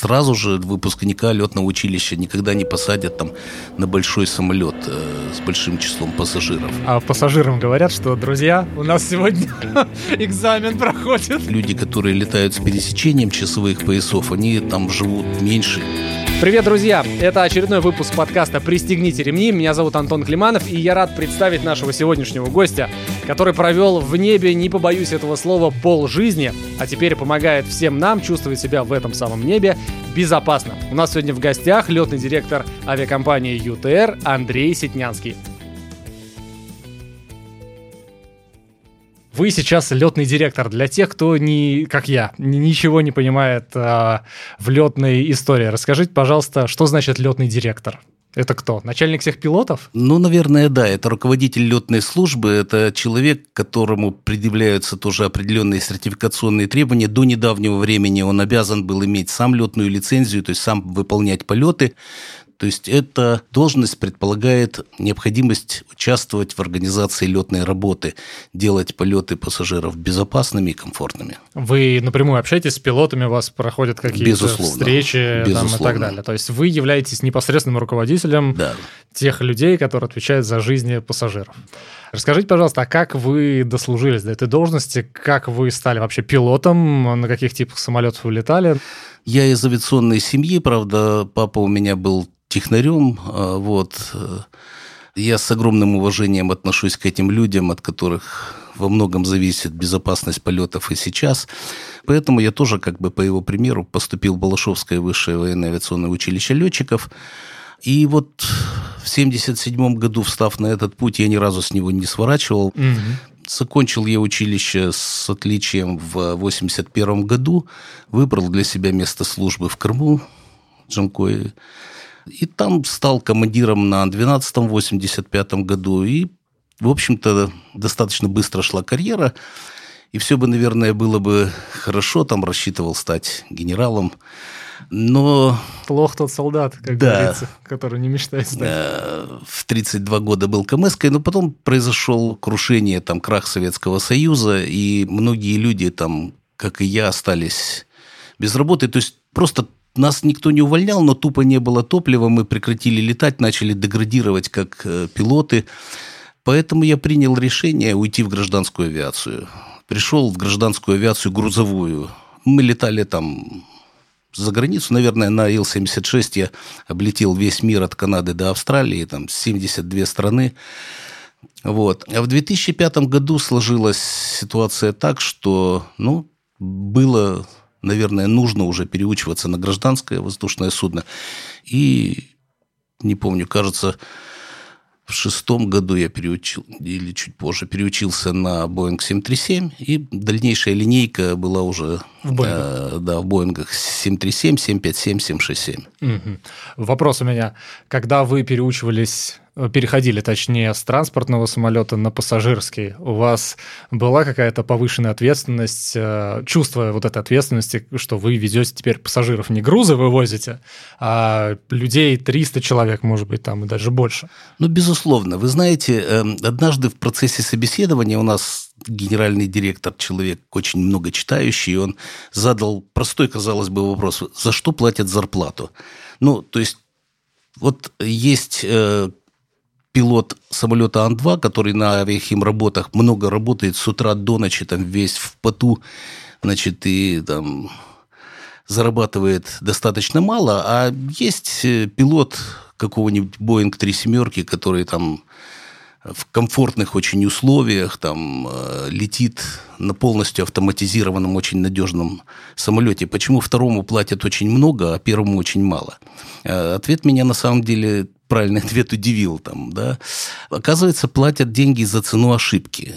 сразу же выпускника летного училища никогда не посадят там на большой самолет э, с большим числом пассажиров. А пассажирам говорят, что, друзья, у нас сегодня экзамен проходит. Люди, которые летают с пересечением часовых поясов, они там живут меньше. Привет, друзья! Это очередной выпуск подкаста «Пристегните ремни». Меня зовут Антон Климанов, и я рад представить нашего сегодняшнего гостя, который провел в небе, не побоюсь этого слова, пол жизни, а теперь помогает всем нам чувствовать себя в этом самом небе безопасно. У нас сегодня в гостях летный директор авиакомпании ЮТР Андрей Сетнянский. Вы сейчас летный директор. Для тех, кто не, как я, ничего не понимает а, в летной истории, расскажите, пожалуйста, что значит летный директор? Это кто? Начальник всех пилотов? Ну, наверное, да. Это руководитель летной службы. Это человек, которому предъявляются тоже определенные сертификационные требования. До недавнего времени он обязан был иметь сам летную лицензию, то есть сам выполнять полеты. То есть эта должность предполагает необходимость участвовать в организации летной работы, делать полеты пассажиров безопасными и комфортными. Вы напрямую общаетесь с пилотами, у вас проходят какие-то встречи Безусловно. Там, и так далее. То есть вы являетесь непосредственным руководителем да. тех людей, которые отвечают за жизни пассажиров. Расскажите, пожалуйста, а как вы дослужились до этой должности? Как вы стали вообще пилотом? На каких типах самолетов вы летали? Я из авиационной семьи, правда, папа у меня был технарем. А, вот. Я с огромным уважением отношусь к этим людям, от которых во многом зависит безопасность полетов и сейчас. Поэтому я тоже, как бы по его примеру, поступил в Балашовское высшее военное авиационное училище летчиков. И вот в 1977 году, встав на этот путь, я ни разу с него не сворачивал. Угу. Закончил я училище с отличием в 1981 году. Выбрал для себя место службы в Крыму, Джанкой. И там стал командиром на 12-м, 85-м году. И, в общем-то, достаточно быстро шла карьера. И все бы, наверное, было бы хорошо. Там рассчитывал стать генералом. Но... Плох тот солдат, как да, говорится, который не мечтает стать. Э, в 32 года был КМСкой, но потом произошел крушение, там, крах Советского Союза, и многие люди там, как и я, остались без работы. То есть просто нас никто не увольнял, но тупо не было топлива, мы прекратили летать, начали деградировать как э, пилоты. Поэтому я принял решение уйти в гражданскую авиацию. Пришел в гражданскую авиацию грузовую. Мы летали там за границу, наверное, на Ил-76 я облетел весь мир от Канады до Австралии, там 72 страны. Вот. А в 2005 году сложилась ситуация так, что ну, было наверное, нужно уже переучиваться на гражданское воздушное судно. И, не помню, кажется, в шестом году я переучил, или чуть позже, переучился на Boeing 737, и дальнейшая линейка была уже в Боингах. Э, да, в Боингах 737, 757, 767. Угу. Вопрос у меня. Когда вы переучивались переходили, точнее, с транспортного самолета на пассажирский, у вас была какая-то повышенная ответственность, э, чувство вот этой ответственности, что вы везете теперь пассажиров, не грузы вывозите, а людей 300 человек, может быть, там и даже больше? Ну, безусловно. Вы знаете, эм, однажды в процессе собеседования у нас генеральный директор, человек очень много читающий, он задал простой, казалось бы, вопрос, за что платят зарплату? Ну, то есть вот есть э, пилот самолета Ан-2, который на авиахимработах много работает с утра до ночи, там весь в поту, значит, и там зарабатывает достаточно мало, а есть э, пилот какого-нибудь Boeing 3 семерки, который там в комфортных очень условиях, там э, летит на полностью автоматизированном, очень надежном самолете. Почему второму платят очень много, а первому очень мало? Э, ответ меня на самом деле правильный ответ удивил там, да. Оказывается, платят деньги за цену ошибки.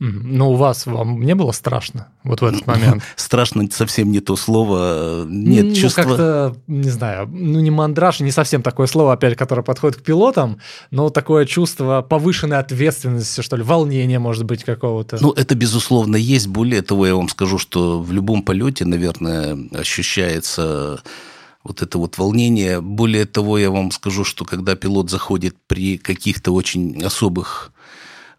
Но у вас вам не было страшно вот в этот момент? Страшно совсем не то слово. Нет ну, чувства... как-то, не знаю, ну не мандраж, не совсем такое слово, опять, которое подходит к пилотам, но такое чувство повышенной ответственности, что ли, волнения, может быть, какого-то. Ну, это, безусловно, есть. Более того, я вам скажу, что в любом полете, наверное, ощущается вот это вот волнение. Более того, я вам скажу, что когда пилот заходит при каких-то очень особых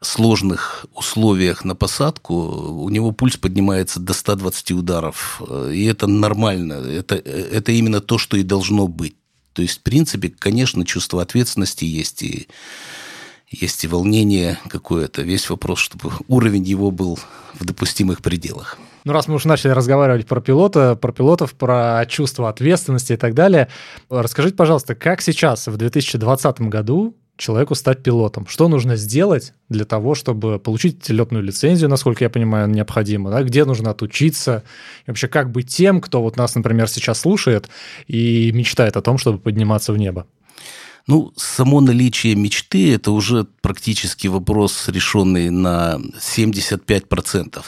сложных условиях на посадку у него пульс поднимается до 120 ударов. И это нормально. Это, это именно то, что и должно быть. То есть, в принципе, конечно, чувство ответственности есть и есть и волнение какое-то. Весь вопрос, чтобы уровень его был в допустимых пределах. Ну, раз мы уже начали разговаривать про пилота, про пилотов, про чувство ответственности и так далее, расскажите, пожалуйста, как сейчас, в 2020 году, человеку стать пилотом? Что нужно сделать для того, чтобы получить летную лицензию, насколько я понимаю, необходимо? Да? Где нужно отучиться? И вообще, как быть тем, кто вот нас, например, сейчас слушает и мечтает о том, чтобы подниматься в небо? Ну, само наличие мечты – это уже практически вопрос, решенный на 75%.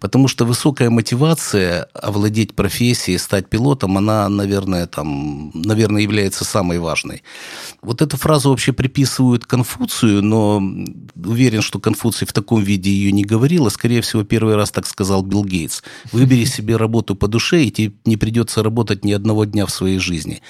Потому что высокая мотивация овладеть профессией, стать пилотом, она, наверное, там, наверное, является самой важной. Вот эту фразу вообще приписывают Конфуцию, но уверен, что Конфуций в таком виде ее не говорил, а, скорее всего, первый раз так сказал Билл Гейтс. Выбери себе работу по душе, и тебе не придется работать ни одного дня в своей жизни.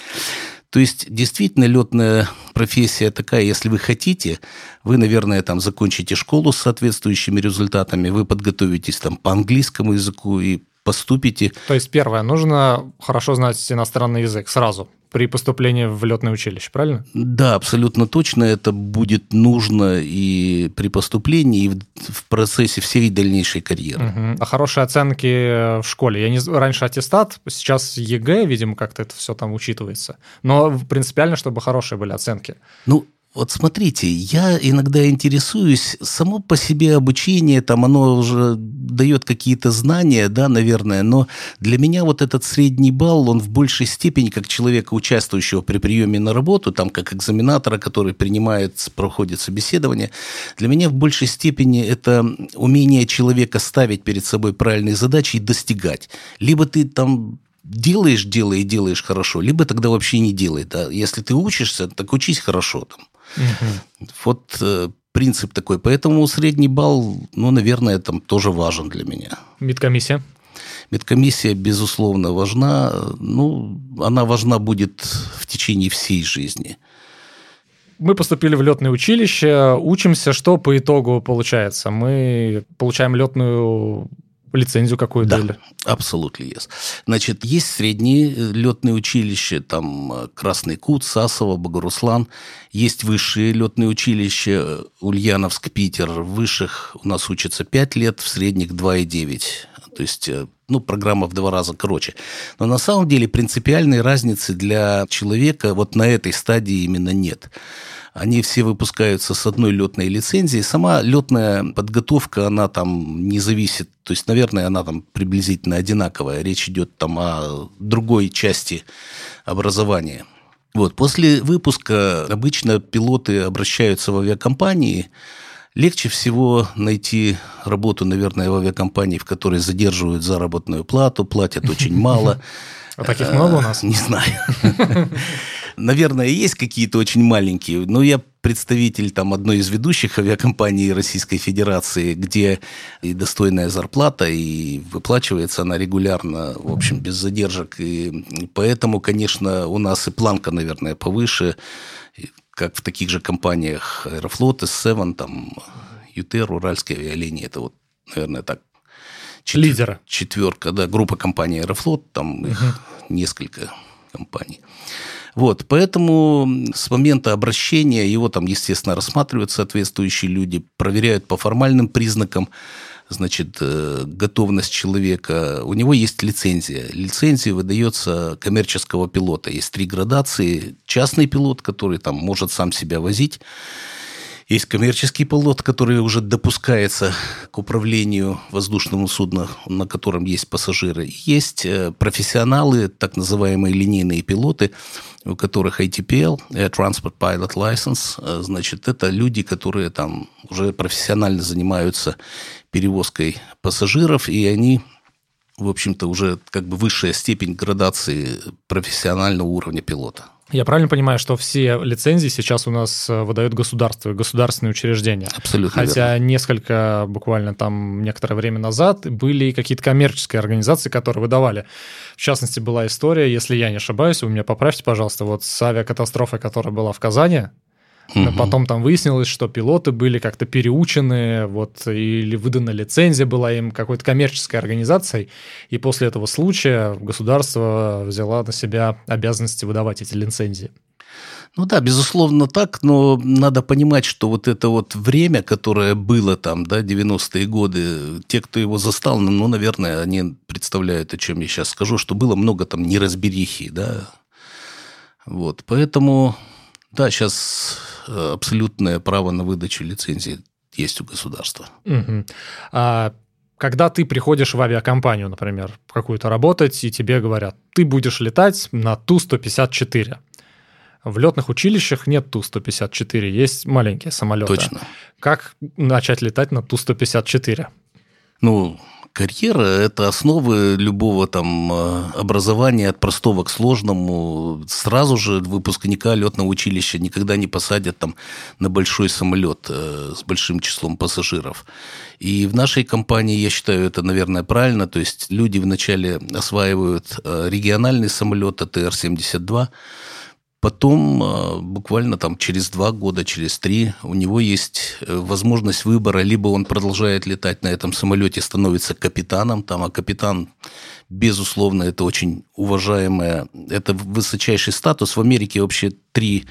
То есть, действительно, летная профессия такая, если вы хотите, вы, наверное, там закончите школу с соответствующими результатами, вы подготовитесь там по английскому языку и поступите. То есть, первое, нужно хорошо знать иностранный язык сразу при поступлении в летное училище, правильно? Да, абсолютно точно. Это будет нужно и при поступлении, и в процессе всей дальнейшей карьеры. Угу. А хорошие оценки в школе? Я не раньше аттестат, сейчас ЕГЭ, видимо, как-то это все там учитывается. Но принципиально, чтобы хорошие были оценки. Ну, вот смотрите, я иногда интересуюсь, само по себе обучение, там оно уже дает какие-то знания, да, наверное, но для меня вот этот средний балл, он в большей степени как человека, участвующего при приеме на работу, там как экзаменатора, который принимает, проходит собеседование, для меня в большей степени это умение человека ставить перед собой правильные задачи и достигать. Либо ты там делаешь дело и делаешь хорошо, либо тогда вообще не делай. Да? Если ты учишься, так учись хорошо. Там. Угу. Вот э, принцип такой. Поэтому средний балл, ну, наверное, там тоже важен для меня. Медкомиссия? Медкомиссия, безусловно, важна. Ну, она важна будет в течение всей жизни. Мы поступили в летное училище, учимся, что по итогу получается? Мы получаем летную лицензию какую-то? Да, абсолютно yes. Значит, есть средние э, летные училища, там э, Красный Кут, Сасово, Богоруслан. Есть высшие летные училища, э, Ульяновск, Питер. В высших у нас учатся 5 лет, в средних 2,9. То есть ну, программа в два раза короче. Но на самом деле принципиальной разницы для человека вот на этой стадии именно нет. Они все выпускаются с одной летной лицензией. Сама летная подготовка, она там не зависит, то есть, наверное, она там приблизительно одинаковая. Речь идет там о другой части образования. Вот. После выпуска обычно пилоты обращаются в авиакомпании. Легче всего найти работу, наверное, в авиакомпании, в которой задерживают заработную плату, платят очень мало. А таких много у нас? Не знаю. Наверное, есть какие-то очень маленькие, но я представитель там одной из ведущих авиакомпаний Российской Федерации, где и достойная зарплата, и выплачивается она регулярно, в общем, без задержек. И поэтому, конечно, у нас и планка, наверное, повыше, как в таких же компаниях Аэрофлот, S7, там, ЮТР, Уральские авиалинии. Это вот, наверное, так Четвер... Лидера. Четверка, да, группа компаний Аэрофлот, там их несколько компаний. Вот, поэтому с момента обращения его там, естественно, рассматривают соответствующие люди, проверяют по формальным признакам, значит, э, готовность человека. У него есть лицензия. Лицензия выдается коммерческого пилота. Есть три градации. Частный пилот, который там может сам себя возить. Есть коммерческий пилот, который уже допускается к управлению воздушным судном, на котором есть пассажиры. Есть э, профессионалы, так называемые линейные пилоты, у которых ATPL, Air Transport Pilot License. Э, значит, это люди, которые там уже профессионально занимаются перевозкой пассажиров, и они в общем-то, уже как бы высшая степень градации профессионального уровня пилота. Я правильно понимаю, что все лицензии сейчас у нас э, выдают государство, государственные учреждения? Абсолютно. Хотя верно. несколько, буквально там некоторое время назад, были какие-то коммерческие организации, которые выдавали. В частности, была история, если я не ошибаюсь, вы меня поправьте, пожалуйста, вот с авиакатастрофой, которая была в Казани, Угу. Потом там выяснилось, что пилоты были как-то переучены, вот, или выдана лицензия была им какой-то коммерческой организацией, и после этого случая государство взяло на себя обязанности выдавать эти лицензии. Ну да, безусловно так, но надо понимать, что вот это вот время, которое было там, да, 90-е годы, те, кто его застал, ну, наверное, они представляют, о чем я сейчас скажу, что было много там неразберихи, да. Вот, поэтому, да, сейчас абсолютное право на выдачу лицензии есть у государства. Угу. А когда ты приходишь в авиакомпанию, например, какую-то работать, и тебе говорят, ты будешь летать на Ту-154, в летных училищах нет Ту-154, есть маленькие самолеты. Точно. Как начать летать на Ту-154? Ну, карьера – это основы любого там э, образования от простого к сложному. Сразу же выпускника летного училища никогда не посадят там на большой самолет э, с большим числом пассажиров. И в нашей компании, я считаю, это, наверное, правильно. То есть люди вначале осваивают э, региональный самолет АТР-72, Потом, а, буквально там через два года, через три, у него есть э, возможность выбора. Либо он продолжает летать на этом самолете, становится капитаном, там, а капитан, безусловно, это очень уважаемое, это высочайший статус. В Америке вообще три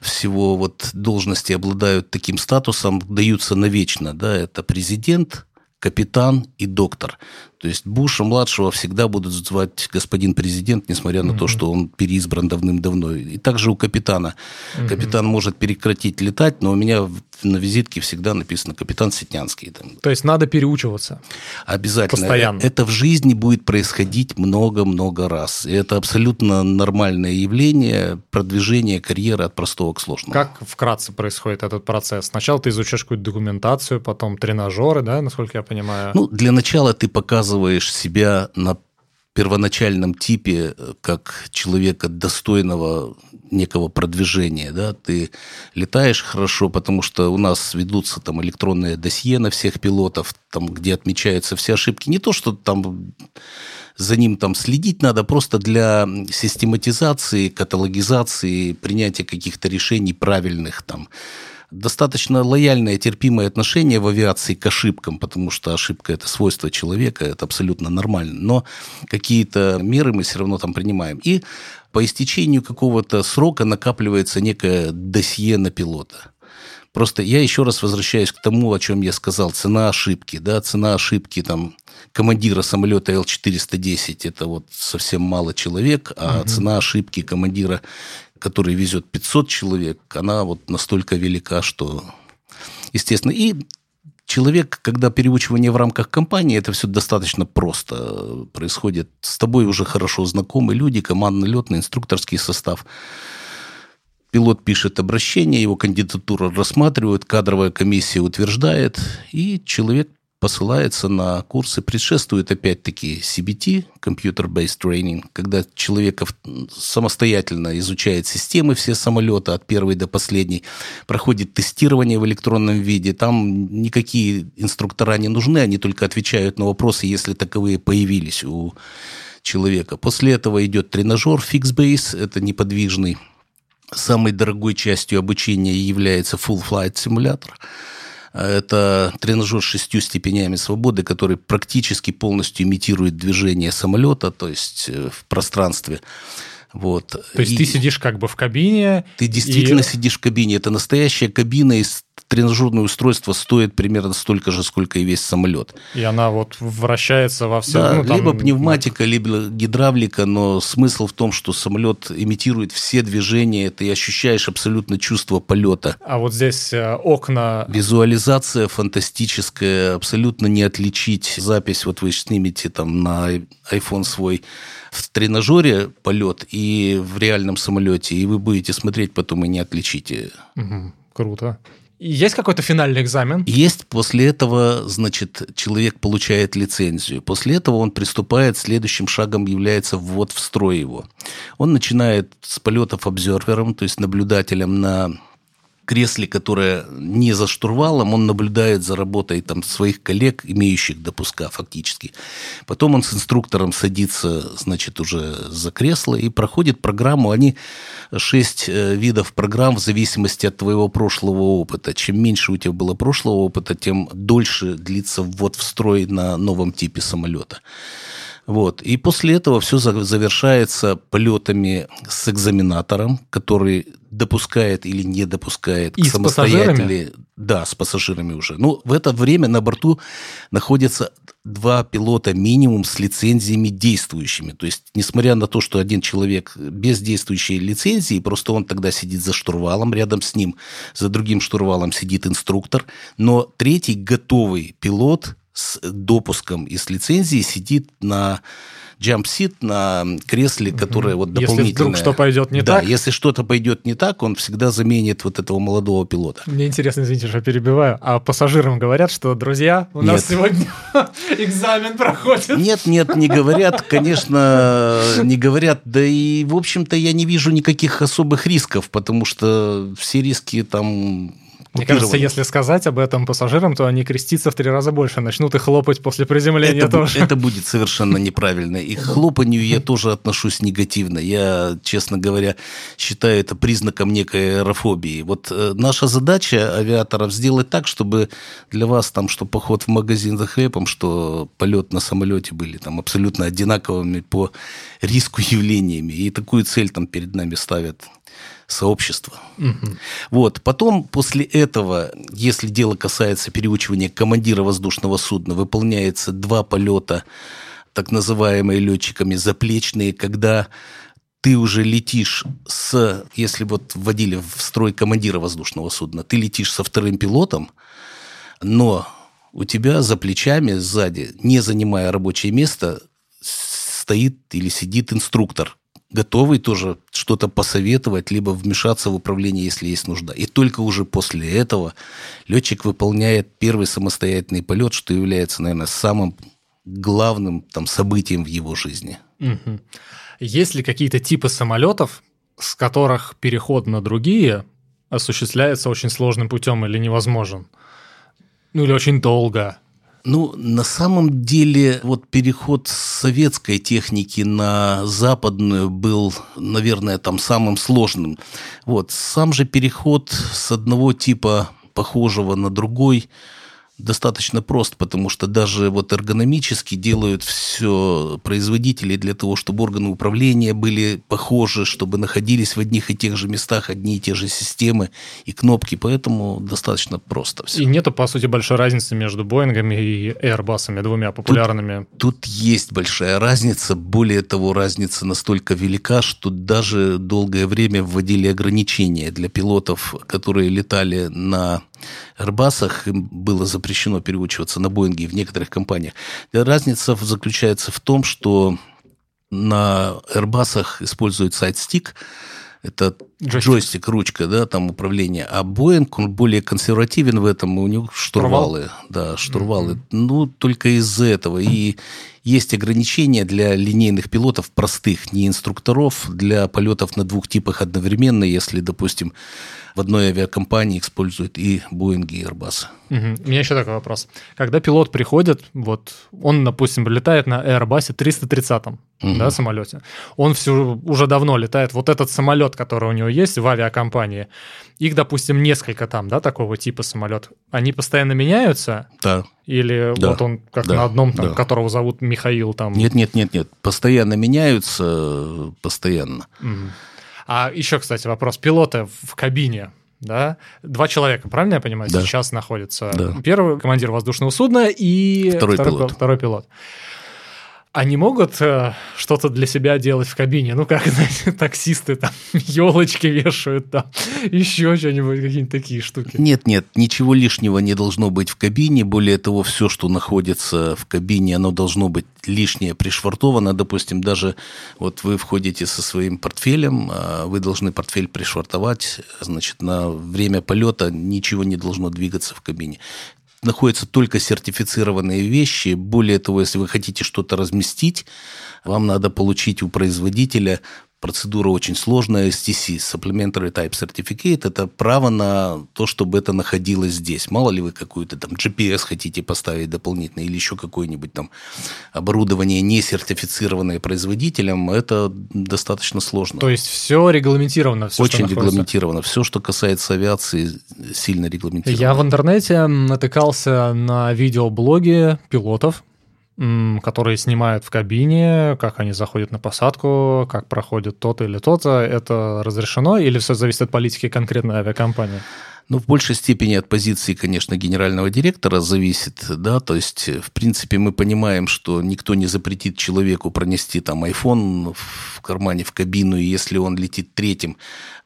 всего вот должности обладают таким статусом, даются навечно. Да? Это президент, капитан и доктор. То есть Буша младшего всегда будут звать господин президент, несмотря на mm-hmm. то, что он переизбран давным-давно. И также у капитана. Mm-hmm. Капитан может прекратить летать, но у меня на визитке всегда написано капитан Сетнянский. Там. То есть надо переучиваться. Обязательно. Постоянно. Это в жизни будет происходить много-много раз. И это абсолютно нормальное явление продвижения карьеры от простого к сложному. Как вкратце происходит этот процесс? Сначала ты изучаешь какую-то документацию, потом тренажеры, да, насколько я понимаю? Ну, для начала ты показываешь показываешь себя на первоначальном типе э, как человека достойного некого продвижения, да, ты летаешь хорошо, потому что у нас ведутся там электронные досье на всех пилотов, там, где отмечаются все ошибки. Не то, что там за ним там следить надо, просто для систематизации, каталогизации, принятия каких-то решений правильных там достаточно лояльное, терпимое отношение в авиации к ошибкам, потому что ошибка – это свойство человека, это абсолютно нормально. Но какие-то меры мы все равно там принимаем. И по истечению какого-то срока накапливается некое досье на пилота. Просто я еще раз возвращаюсь к тому, о чем я сказал. Цена ошибки. Да, цена ошибки там, командира самолета Л-410 – это вот совсем мало человек, а угу. цена ошибки командира который везет 500 человек, она вот настолько велика, что, естественно, и человек, когда переучивание в рамках компании, это все достаточно просто происходит. С тобой уже хорошо знакомы люди, командно-летный, инструкторский состав. Пилот пишет обращение, его кандидатуру рассматривают, кадровая комиссия утверждает, и человек посылается на курсы, предшествует опять-таки CBT, Computer-Based Training, когда человек самостоятельно изучает системы все самолета от первой до последней, проходит тестирование в электронном виде, там никакие инструктора не нужны, они только отвечают на вопросы, если таковые появились у человека. После этого идет тренажер Fixbase, это неподвижный. Самой дорогой частью обучения является Full Flight Simulator – это тренажер с шестью степенями свободы, который практически полностью имитирует движение самолета, то есть э, в пространстве. Вот. То есть и ты сидишь как бы в кабине. Ты действительно и... сидишь в кабине. Это настоящая кабина из тренажерное устройство стоит примерно столько же, сколько и весь самолет. И она вот вращается во все. Да, ну, там... либо пневматика, либо гидравлика, но смысл в том, что самолет имитирует все движения, ты ощущаешь абсолютно чувство полета. А вот здесь э, окна... Визуализация фантастическая, абсолютно не отличить запись, вот вы снимете там на iPhone свой в тренажере полет и в реальном самолете, и вы будете смотреть потом и не отличите. Угу, круто. Есть какой-то финальный экзамен? Есть. После этого, значит, человек получает лицензию. После этого он приступает, следующим шагом является ввод в строй его. Он начинает с полетов обзервером, то есть наблюдателем на кресле, которое не за штурвалом, он наблюдает за работой там, своих коллег, имеющих допуска фактически. Потом он с инструктором садится, значит, уже за кресло и проходит программу. Они шесть э, видов программ в зависимости от твоего прошлого опыта. Чем меньше у тебя было прошлого опыта, тем дольше длится ввод в строй на новом типе самолета. Вот. И после этого все завершается полетами с экзаменатором, который допускает или не допускает И самостоятельно. Да, с пассажирами уже. Ну, в это время на борту находятся два пилота минимум с лицензиями действующими. То есть, несмотря на то, что один человек без действующей лицензии, просто он тогда сидит за штурвалом, рядом с ним за другим штурвалом сидит инструктор, но третий готовый пилот с допуском и с лицензией сидит на джампсит на кресле, которое вот дополнительное. Если вдруг что пойдет не да, так. если что-то пойдет не так, он всегда заменит вот этого молодого пилота. Мне интересно, извините, что перебиваю, а пассажирам говорят, что, друзья, у нас нет. сегодня экзамен проходит. Нет, нет, не говорят, конечно, не говорят, да и, в общем-то, я не вижу никаких особых рисков, потому что все риски там мне кажется, если сказать об этом пассажирам, то они креститься в три раза больше начнут и хлопать после приземления это, тоже. Это будет совершенно неправильно. И к хлопанию я тоже отношусь негативно. Я, честно говоря, считаю это признаком некой аэрофобии. Вот э, наша задача авиаторов сделать так, чтобы для вас там, что поход в магазин за хлебом, что полет на самолете были там абсолютно одинаковыми по риску явлениями. И такую цель там перед нами ставят сообщества. Угу. Вот. Потом, после этого, если дело касается переучивания командира воздушного судна, выполняется два полета, так называемые летчиками заплечные, когда ты уже летишь с, если вот вводили в строй командира воздушного судна, ты летишь со вторым пилотом, но у тебя за плечами сзади, не занимая рабочее место, стоит или сидит инструктор, готовый тоже что-то посоветовать, либо вмешаться в управление, если есть нужда. И только уже после этого летчик выполняет первый самостоятельный полет, что является, наверное, самым главным там, событием в его жизни. Угу. Есть ли какие-то типы самолетов, с которых переход на другие осуществляется очень сложным путем или невозможен? Ну или очень долго? Ну, на самом деле, вот переход с советской техники на западную был, наверное, там самым сложным. Вот, сам же переход с одного типа похожего на другой – достаточно прост, потому что даже вот эргономически делают все производители для того, чтобы органы управления были похожи, чтобы находились в одних и тех же местах одни и те же системы и кнопки, поэтому достаточно просто все. И нету, по сути, большой разницы между Боингами и Airbus'ами, двумя популярными. Тут, тут есть большая разница, более того, разница настолько велика, что даже долгое время вводили ограничения для пилотов, которые летали на Airbus'ах им было запрещено переучиваться на Боинге в некоторых компаниях. Разница заключается в том, что на Airbus'ах используют сайт-стик, это джойстик. джойстик, ручка, да, там управление. А Боинг, он более консервативен в этом, у него штурвалы. Штурвал? Да, штурвалы. Mm-hmm. Ну, только из-за этого. И есть ограничения для линейных пилотов простых, не инструкторов, для полетов на двух типах одновременно, если, допустим, в одной авиакомпании используют и Боинги, и Airbus. Угу. У меня еще такой вопрос. Когда пилот приходит, вот он, допустим, летает на Airbus 330 угу. да, самолете, он все, уже давно летает, вот этот самолет, который у него есть в авиакомпании, их, допустим, несколько там, да, такого типа самолет, они постоянно меняются? Да. Или да. вот он как да. на одном, там, да. которого зовут Михаил там? Нет, нет, нет, нет, постоянно меняются, постоянно. Угу. А еще, кстати, вопрос. Пилоты в кабине, да? Два человека, правильно я понимаю, да. сейчас находятся? Да. Первый командир воздушного судна и второй, второй пилот. Второй пилот они могут э, что-то для себя делать в кабине? Ну, как, знаете, таксисты там елочки вешают, там еще что-нибудь, какие-нибудь такие штуки. Нет, нет, ничего лишнего не должно быть в кабине. Более того, все, что находится в кабине, оно должно быть лишнее пришвартовано. Допустим, даже вот вы входите со своим портфелем, а вы должны портфель пришвартовать, значит, на время полета ничего не должно двигаться в кабине находятся только сертифицированные вещи. Более того, если вы хотите что-то разместить, вам надо получить у производителя процедура очень сложная, STC, Supplementary Type Certificate, это право на то, чтобы это находилось здесь. Мало ли вы какую-то там GPS хотите поставить дополнительно или еще какое-нибудь там оборудование не сертифицированное производителем, это достаточно сложно. То есть все регламентировано? Все, очень регламентировано. Все, что касается авиации, сильно регламентировано. Я в интернете натыкался на видеоблоги пилотов, которые снимают в кабине, как они заходят на посадку, как проходит то-то или то-то, это разрешено или все зависит от политики конкретной авиакомпании? Ну, в большей степени от позиции, конечно, генерального директора зависит, да, то есть, в принципе, мы понимаем, что никто не запретит человеку пронести там iPhone в кармане в кабину, и если он летит третьим,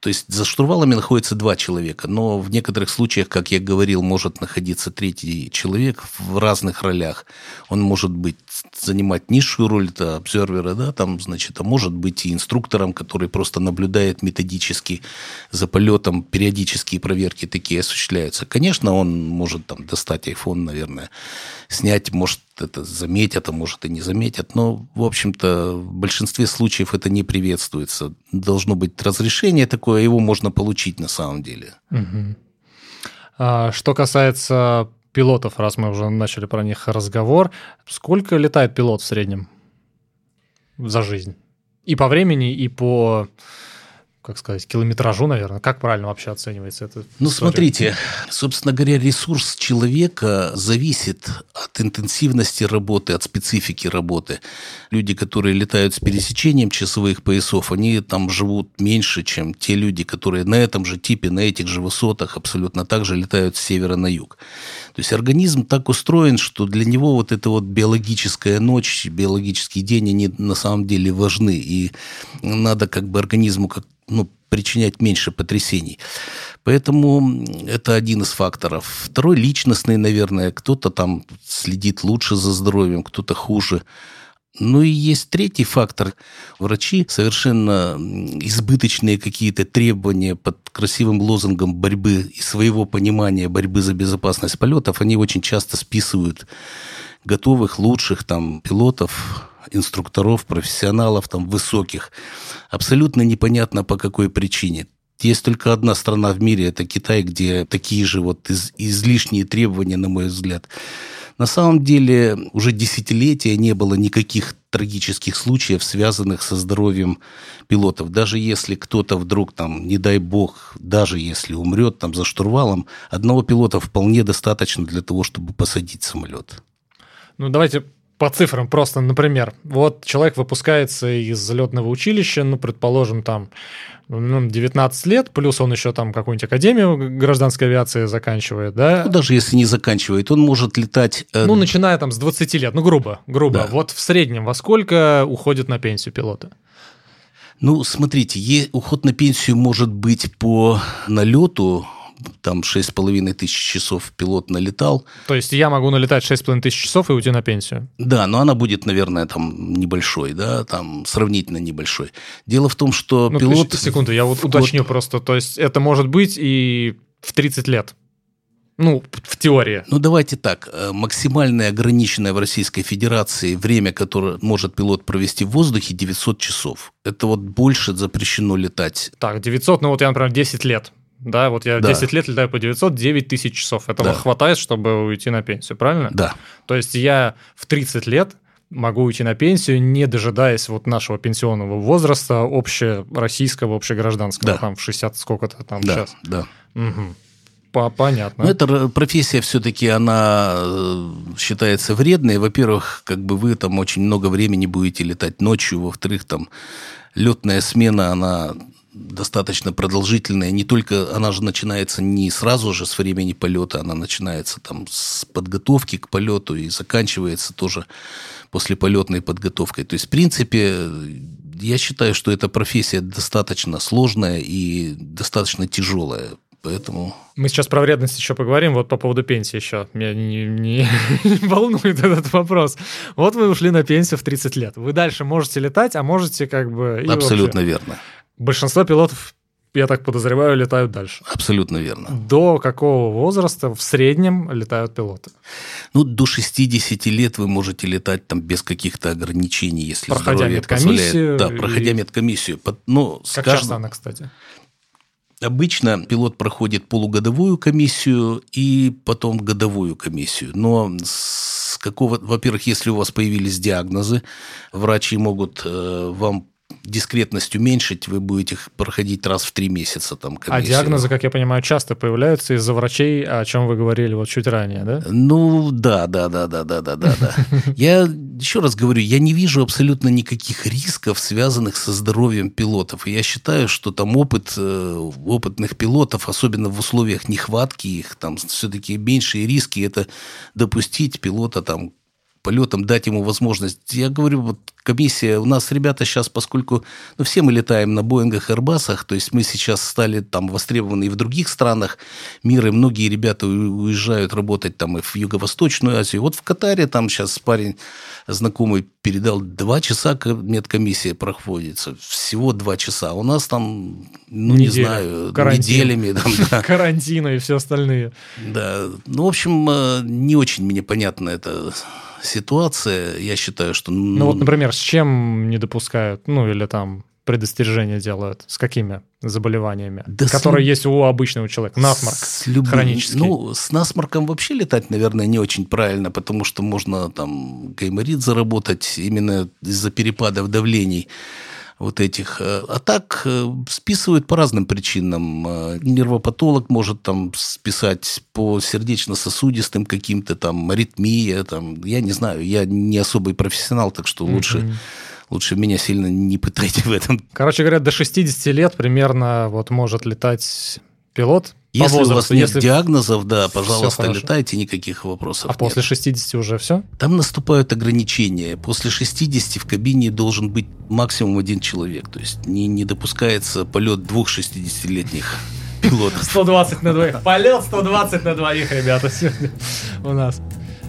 то есть за штурвалами находится два человека, но в некоторых случаях, как я говорил, может находиться третий человек в разных ролях. Он может быть занимать низшую роль, это обсервера, да, там, значит, а может быть и инструктором, который просто наблюдает методически за полетом, периодические проверки такие осуществляются. Конечно, он может там достать iPhone, наверное, снять, может это заметят, а может и не заметят, но, в общем-то, в большинстве случаев это не приветствуется. Должно быть разрешение такое, его можно получить на самом деле. А, что касается пилотов, раз мы уже начали про них разговор, сколько летает пилот в среднем за жизнь? И по времени, и по как сказать, километражу, наверное. Как правильно вообще оценивается это? Ну, история? смотрите, собственно говоря, ресурс человека зависит от интенсивности работы, от специфики работы. Люди, которые летают с пересечением часовых поясов, они там живут меньше, чем те люди, которые на этом же типе, на этих же высотах абсолютно так же летают с севера на юг. То есть организм так устроен, что для него вот эта вот биологическая ночь, биологический день, они на самом деле важны. И надо как бы организму как ну, причинять меньше потрясений. Поэтому это один из факторов. Второй личностный, наверное, кто-то там следит лучше за здоровьем, кто-то хуже. Ну и есть третий фактор. Врачи совершенно избыточные какие-то требования под красивым лозунгом борьбы и своего понимания борьбы за безопасность полетов, они очень часто списывают готовых, лучших там пилотов инструкторов, профессионалов, там, высоких. Абсолютно непонятно по какой причине. Есть только одна страна в мире, это Китай, где такие же вот из, излишние требования, на мой взгляд. На самом деле уже десятилетия не было никаких трагических случаев, связанных со здоровьем пилотов. Даже если кто-то вдруг там, не дай бог, даже если умрет там за штурвалом, одного пилота вполне достаточно для того, чтобы посадить самолет. Ну, давайте по цифрам просто, например, вот человек выпускается из летного училища, ну, предположим, там, ну, 19 лет, плюс он еще там какую-нибудь академию гражданской авиации заканчивает, да? Ну, даже если не заканчивает, он может летать... Э... Ну, начиная там с 20 лет, ну, грубо, грубо. Да. Вот в среднем во сколько уходит на пенсию пилоты? Ну, смотрите, уход на пенсию может быть по налету там 6,5 тысяч часов пилот налетал. То есть я могу налетать 6,5 тысяч часов и уйти на пенсию? Да, но она будет, наверное, там небольшой, да, там сравнительно небольшой. Дело в том, что ну, пилот... Секунду, я вот уточню вот... просто. То есть это может быть и в 30 лет? Ну, в теории. Ну, давайте так. Э, максимальное ограниченное в Российской Федерации время, которое может пилот провести в воздухе, 900 часов. Это вот больше запрещено летать. Так, 900, ну вот я, например, 10 лет да, вот я да. 10 лет летаю по 900, 9 тысяч часов. Этого да. хватает, чтобы уйти на пенсию, правильно? Да. То есть я в 30 лет могу уйти на пенсию, не дожидаясь вот нашего пенсионного возраста общероссийского, общегражданского, да. там в 60 сколько-то там да, сейчас. Да, угу. Понятно. Но эта профессия все-таки, она э, считается вредной. Во-первых, как бы вы там очень много времени будете летать ночью. Во-вторых, там летная смена, она достаточно продолжительная. Не только она же начинается не сразу же с времени полета, она начинается там с подготовки к полету и заканчивается тоже после полетной подготовкой. То есть, в принципе, я считаю, что эта профессия достаточно сложная и достаточно тяжелая. Поэтому... Мы сейчас про вредность еще поговорим, вот по поводу пенсии еще. Меня не, не, не волнует этот вопрос. Вот вы ушли на пенсию в 30 лет. Вы дальше можете летать, а можете как бы... Абсолютно верно большинство пилотов я так подозреваю, летают дальше. Абсолютно верно. До какого возраста в среднем летают пилоты? Ну, до 60 лет вы можете летать там без каких-то ограничений, если проходя здоровье медкомиссию позволяет. Да, проходя и... медкомиссию. Но как каждым... часто она, кстати? Обычно пилот проходит полугодовую комиссию и потом годовую комиссию. Но с какого, во-первых, если у вас появились диагнозы, врачи могут э, вам дискретность уменьшить, вы будете их проходить раз в три месяца. Там, а комиссию. а диагнозы, как я понимаю, часто появляются из-за врачей, о чем вы говорили вот чуть ранее, да? Ну, да, да, да, да, да, да, да. да. Я еще раз говорю, я не вижу абсолютно никаких рисков, связанных со здоровьем пилотов. И я считаю, что там опыт э, опытных пилотов, особенно в условиях нехватки их, там все-таки меньшие риски, это допустить пилота там полетом, дать ему возможность. Я говорю, вот комиссия, у нас ребята сейчас, поскольку ну, все мы летаем на Боингах, Airbus'ах, то есть мы сейчас стали там востребованы и в других странах мира, и многие ребята уезжают работать там и в Юго-Восточную Азию. Вот в Катаре там сейчас парень знакомый передал, два часа медкомиссия проходится, всего два часа. У нас там, ну, Неделя. не знаю, Карантин. неделями. Там, да. Карантина и все остальные. Да, ну, в общем, э, не очень мне понятно это ситуация, я считаю, что... Ну вот, например, с чем не допускают, ну или там предостережения делают? С какими заболеваниями, да которые с... есть у обычного человека? Насморк с любым... хронический. Ну, с насморком вообще летать, наверное, не очень правильно, потому что можно там гайморит заработать именно из-за перепадов давлений вот этих. Э, а так э, списывают по разным причинам. Э, нервопатолог может там списать по сердечно-сосудистым каким-то там аритмия, там, я не знаю, я не особый профессионал, так что лучше... Mm-hmm лучше меня сильно не пытайте в этом. Короче говоря, до 60 лет примерно вот может летать пилот. Если возрасту, у вас нет если диагнозов, да, пожалуйста, летайте, никаких вопросов. А нет. после 60 уже все? Там наступают ограничения. После 60 в кабине должен быть максимум один человек. То есть не, не допускается полет двух 60-летних пилотов. 120 на двоих. Полет 120 на двоих, ребята, сегодня у нас.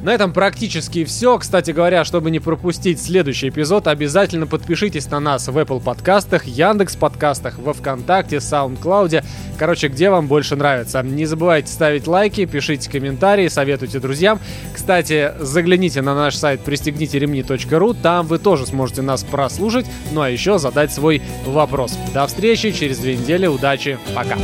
На этом практически все. Кстати говоря, чтобы не пропустить следующий эпизод, обязательно подпишитесь на нас в Apple подкастах, Яндекс подкастах, во Вконтакте, SoundCloud. Короче, где вам больше нравится. Не забывайте ставить лайки, пишите комментарии, советуйте друзьям. Кстати, загляните на наш сайт пристегните ремни.ру, там вы тоже сможете нас прослушать, ну а еще задать свой вопрос. До встречи через две недели, удачи, пока!